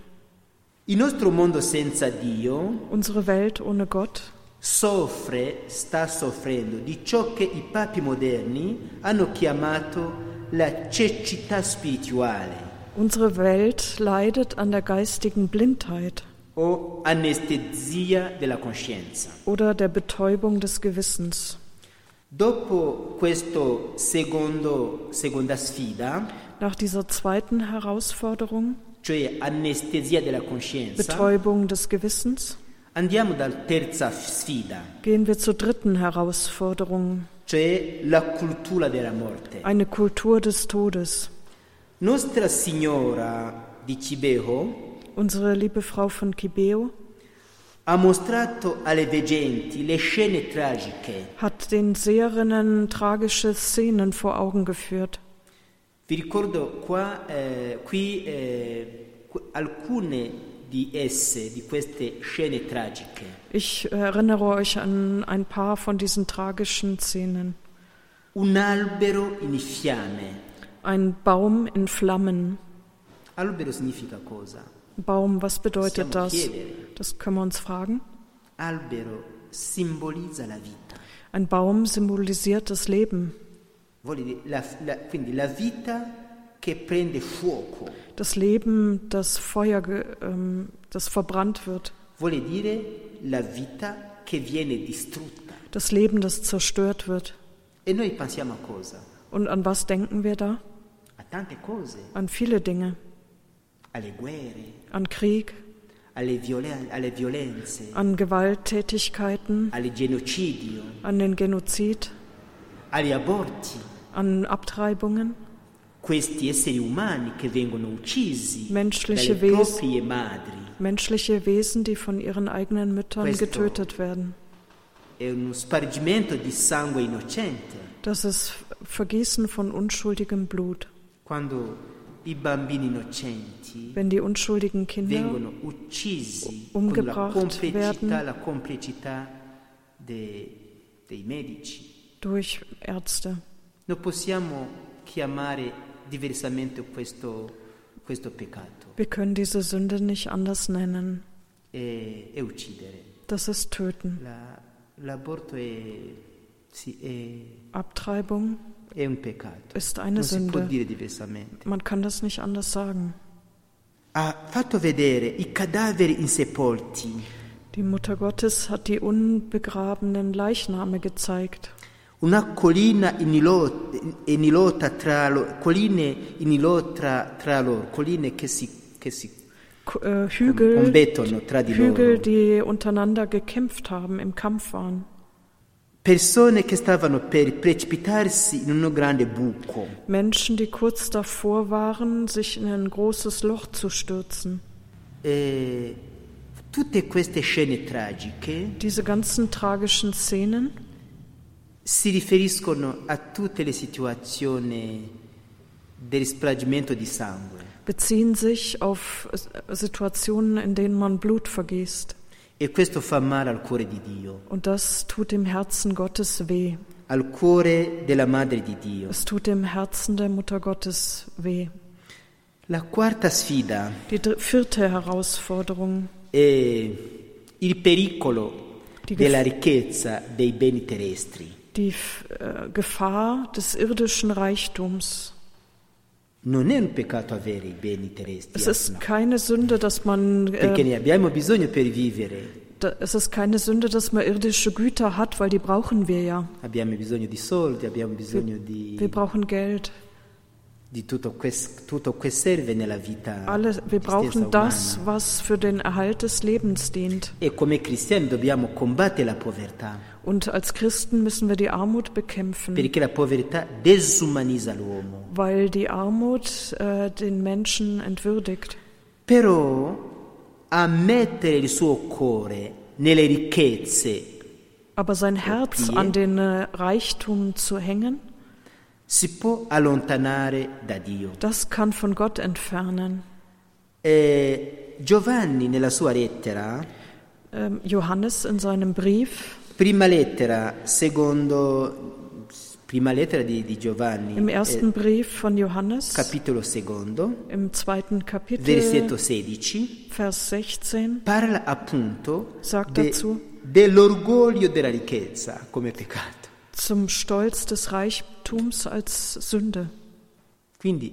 Il nostro mondo senza Dio
Unsere Welt ohne Gott
soffre, sta soffrendo di ciò che i papi moderni hanno chiamato la cecità spirituale
Unsere Welt leidet an der geistigen Blindheit
o anestesia della coscienza.
oder der Betäubung des Gewissens.
Dopo questo secondo, seconda sfida,
Nach dieser zweiten Herausforderung,
cioè anestesia della coscienza,
Betäubung des Gewissens,
andiamo dalla terza sfida,
gehen wir zur dritten Herausforderung,
cioè la cultura della morte.
eine Kultur des Todes.
Nostra Signora di Cibeo
Unsere liebe Frau von Kibeo hat den Seherinnen tragische Szenen vor Augen geführt.
Vi ricordo qua, eh, qui eh, qu- alcune di esse, di queste scene tragiche.
Ich erinnere euch an ein paar von diesen tragischen Szenen.
Un albero in fiamme.
Ein Baum in Flammen.
Albero significa cosa?
Baum, was bedeutet das? Das können wir uns fragen. Ein Baum symbolisiert das Leben. Das Leben, das Feuer, ähm, das verbrannt wird. Das Leben, das zerstört wird.
E?
Und an was denken wir da? An viele Dinge.
alle guerre,
An Krieg, an Gewalttätigkeiten, an den Genozid, an Abtreibungen. Menschliche Wesen. Menschliche Wesen, die von ihren eigenen Müttern getötet werden. Das ist Vergießen von unschuldigem Blut.
Quando
Wenn die unschuldigen Kinder umgebracht werden. durch Ärzte.
Non possiamo chiamare diversamente questo, questo peccato
Wir können diese Sünde nicht anders nennen.
e, e uccidere.
Das ist Töten.
La- l'aborto è, sì, è-
Abtreibung. Ist eine Sünde. Man kann das nicht anders sagen. Die Mutter Gottes hat die unbegrabenen Leichname gezeigt.
una collina inilo- inilota tra lo- colline inilota tra loro, colline che si, che si
äh, Hügel, Hügel,
loro.
die untereinander gekämpft haben, im Kampf waren.
Persone che stavano per precipitarsi in un grande buco.
Menschen, die kurz davor waren, sich in ein großes Loch zu stürzen.
E tutte queste scene tragiche
Diese ganzen tragischen Szenen
si riferiscono a tutte le situazioni del splagimento di sangue
beziehen sich auf Situationen, in denen man Blut vergießt.
E questo fa male al cuore di Dio,
Und das tut dem Herzen Gottes weh.
al cuore della Madre di Dio.
Es tut dem Herzen der Mutter Gottes weh.
La quarta sfida
Die vierte Herausforderung,
il pericolo
Die
della ricchezza dei beni terrestri.
die äh, Gefahr des irdischen Reichtums.
Non è un peccato avere i beni terrestri,
Es ist keine Sünde, dass man äh,
ne
da, es ist keine Sünde, dass man irdische Güter hat, weil die brauchen wir ja.
Di,
Wir brauchen Geld. Alle, wir brauchen das, was für den Erhalt des Lebens dient.
E
Und als Christen müssen wir die Armut bekämpfen, weil die Armut äh, den Menschen entwürdigt.
Però a mettere il suo cuore nelle ricchezze
Aber sein Herz an den äh, Reichtum zu hängen,
si può allontanare da Dio.
das kann von Gott entfernen.
E Giovanni nella sua lettera,
Ähm, Johannes in seinem Brief,
prima lettera secondo prima lettera di, di Giovanni,
im
eh,
ersten Brief von Johannes,
capitolo secondo,
im zweiten Kapitel,
versetto 16,
Vers 16,
parla appunto de-
dazu-
dell'orgoglio della ricchezza come peccato.
Zum Stolz des Reichtums als Sünde.
Quindi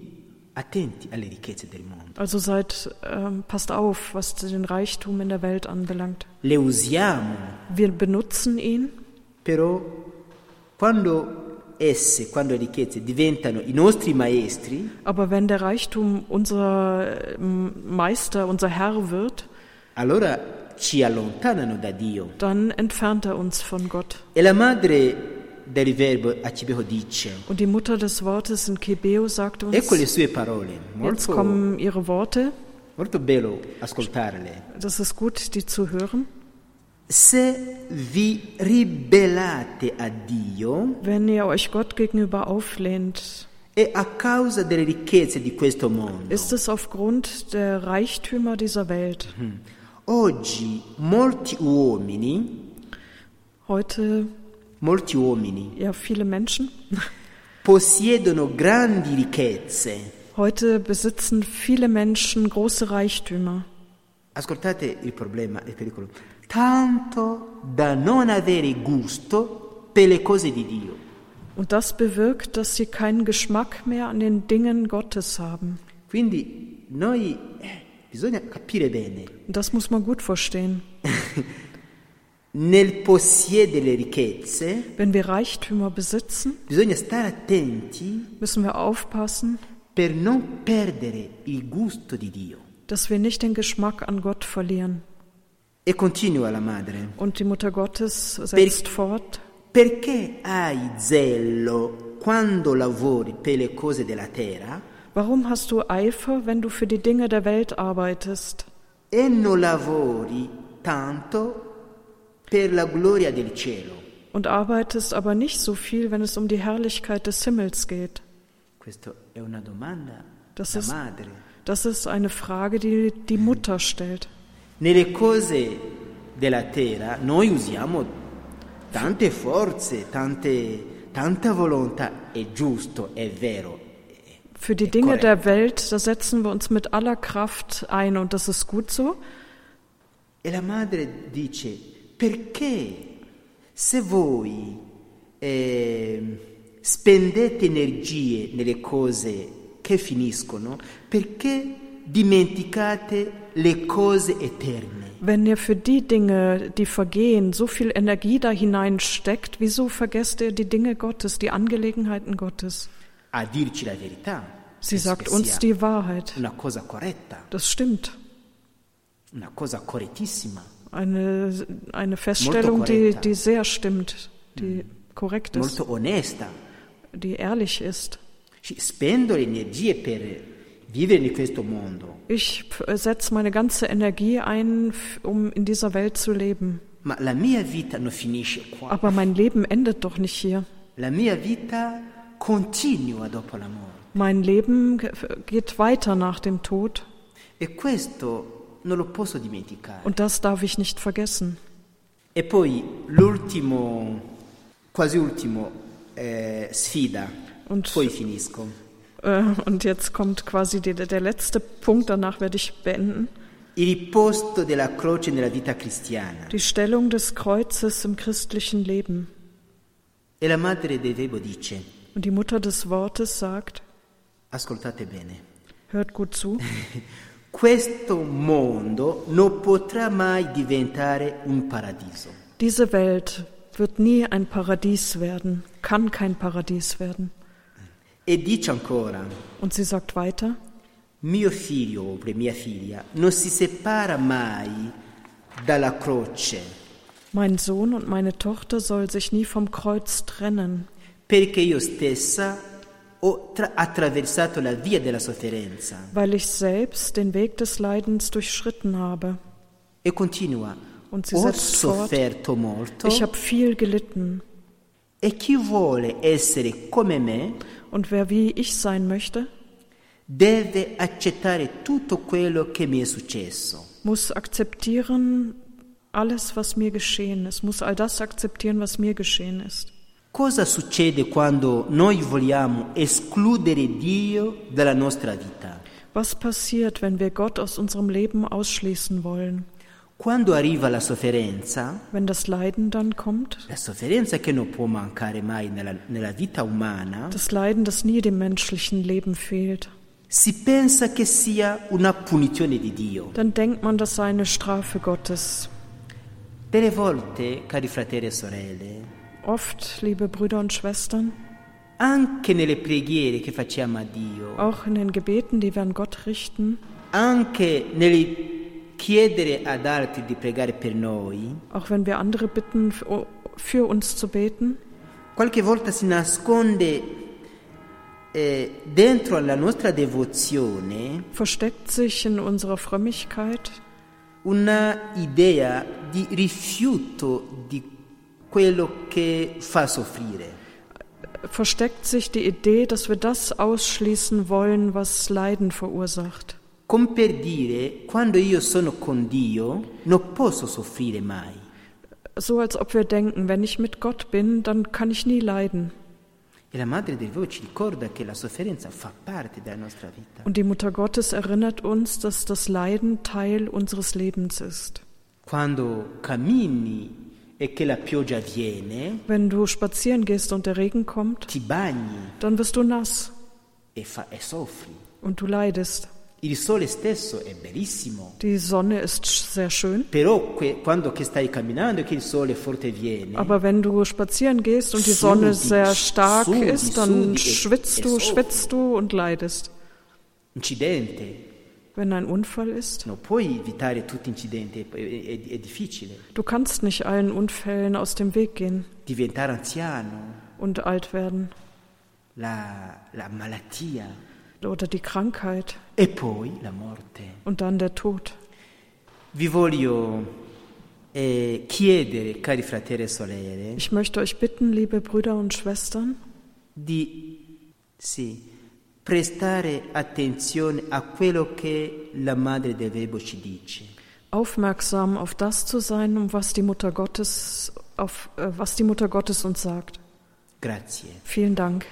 attenti alle ricchezze del mondo.
Also seid, ähm, passt auf, was den Reichtum in der Welt anbelangt.
Le usiamo,
Wir benutzen ihn,
però quando esse, quando le ricchezze diventano i nostri maestri,
Aber wenn der Reichtum unser ähm, Meister, unser Herr wird,
allora ci allontanano da Dio.
dann entfernt er uns von Gott.
E la madre del verbo a Cibeho dice,
Und die Mutter des Wortes in Kebeo sagt uns,
ecco le sue parole,
jetzt
molto,
kommen ihre Worte,
molto bello ascoltarle.
das ist gut, die zu hören.
Se vi ribellate a Dio
Wenn ihr euch Gott gegenüber auflehnt,
e a causa delle ricchezze di questo mondo,
ist es aufgrund der Reichtümer dieser Welt.
oggi molti uomini,
Heute,
molti uomini
ja, viele Menschen,
possiedono grandi ricchezze.
heute besitzen viele Menschen große Reichtümer.
Ascoltate il problema, il pericolo. Tanto da non avere gusto per le cose di Dio.
Und das bewirkt, dass sie keinen Geschmack mehr an den Dingen Gottes haben.
Quindi noi eh, bisogna capire bene,
Und das muss man gut verstehen. <laughs>
nel possiedere le ricchezze
Wenn wir Reichtümer besitzen,
bisogna stare attenti
müssen wir aufpassen,
per non perdere il gusto di Dio.
dass wir nicht den Geschmack an Gott verlieren.
E continua la madre.
Und die Mutter Gottes setzt fort,
Perché hai zelo quando lavori per le cose della terra
warum hast du Eifer, wenn du für die Dinge der Welt arbeitest
e non lavori tanto
und arbeitest aber nicht so viel, wenn es um die Herrlichkeit des Himmels geht? Das
da
ist-. Das ist eine Frage, die die Mutter stellt.
Nelle cose della terra noi usiamo tante forze, tante, tanta volontà, è giusto, è vero.
Für die Dinge der Welt, da setzen wir uns mit aller Kraft ein und das ist gut so.
E la madre dice, perché se voi eh, spendete energie nelle cose che finiscono, perché dimenticate le cose eterne?
Wenn ihr für die Dinge, die vergehen, so viel Energie da hineinsteckt, wieso vergesst ihr die Dinge Gottes, die Angelegenheiten Gottes?
A dirci la verità.
Sie sagt uns die Wahrheit.
una cosa corretta,
Das stimmt.
una cosa correttissima.
Eine, eine Feststellung, die, die sehr stimmt, die korrekt ist,
molto onesta.
die ehrlich ist.
Ci- Spendo le energie per vivere in questo mondo,
Ich setze meine ganze Energie ein, um in dieser Welt zu leben.
ma la mia vita non finisce qua.
Aber mein Leben endet doch nicht hier.
La mia vita continua dopo la morte.
Mein Leben ge- geht weiter nach dem Tod
E questo
und das darf ich nicht vergessen.
E poi l'ultimo, quasi ultimo eh, sfida,
Und,
poi finisco.
äh, und jetzt kommt quasi die, der letzte Punkt, danach werde ich beenden. Die Stellung des Kreuzes im christlichen Leben.
E la madre del Verbo dice,
Und die Mutter des Wortes sagt,
ascoltate bene,
hört gut zu, <laughs>
questo mondo non potrà mai diventare un paradiso.
diese Welt wird nie ein Paradies werden, kann kein Paradies werden.
E dice ancora,
Und sie sagt weiter,
mio figlio o mia figlia non si separa mai dalla croce
mein Sohn und meine Tochter soll sich nie vom Kreuz trennen,
perché io stessa
weil ich selbst den Weg des Leidens durchschritten habe.
E continua,
Und sie
ho
setzt fort, ich habe viel gelitten.
e chi vuole essere come me
Und wer wie ich sein möchte,
deve accettare tutto quello che mi è successo.
muss akzeptieren alles, was mir geschehen ist, muss all das akzeptieren, was mir geschehen ist.
Cosa succede quando noi vogliamo escludere Dio dalla nostra vita?
Was passiert, wenn wir Gott aus unserem Leben ausschließen wollen?
Quando arriva la sofferenza,
Wenn das Leiden dann kommt,
la sofferenza che non può mancare mai nella, nella vita umana,
das Leiden, das nie dem menschlichen Leben fehlt,
si pensa che sia una punizione di Dio.
dann denkt man, das sei eine Strafe Gottes.
Delle volte, cari fratelli e sorelle,
Oft, liebe Brüder und Schwestern,
anche nelle preghiere che facciamo a Dio,
auch in den Gebeten, die wir an Gott richten,
anche nel chiedere ad altri di pregare per noi,
auch wenn wir andere bitten, für- uns zu beten,
qualche volta si nasconde eh, dentro alla nostra devozione
versteckt sich in unserer Frömmigkeit.
una idea di rifiuto di quello che fa soffrire.
versteckt sich die Idee, dass wir das ausschließen wollen, was Leiden verursacht.
Come per dire, quando io sono con Dio non posso soffrire mai.
So als ob wir denken, wenn ich mit Gott bin, dann kann ich nie leiden.
E la Madre del Vero ci ricorda che la sofferenza fa parte della nostra vita.
Und die Mutter Gottes erinnert uns, dass das Leiden Teil unseres Lebens ist.
Quando cammini e
Wenn du spazieren gehst und der Regen kommt, dann wirst du nass
e, e
und du leidest.
Il sole stesso è bellissimo,
Die Sonne ist sehr schön,
però que- quando che stai camminando e che il sole forte viene,
aber wenn du spazieren gehst und die Sonne
Sudi,
sehr stark
sudi,
ist, dann
sudi e-
schwitzt
e
du,
soffri.
schwitzt du und leidest.
incidente,
Wenn ein Unfall ist, du kannst nicht allen Unfällen aus dem Weg gehen und alt werden. Oder die Krankheit.
E
und dann der Tod.
Eh, e
Ich möchte euch bitten, liebe Brüder und Schwestern,
di sì, prestare attenzione a quello che la Madre del Verbo ci dice.
aufmerksam auf das zu sein, um was die Mutter Gottes auf äh, was die Mutter Gottes uns sagt.
Grazie.
Vielen Dank.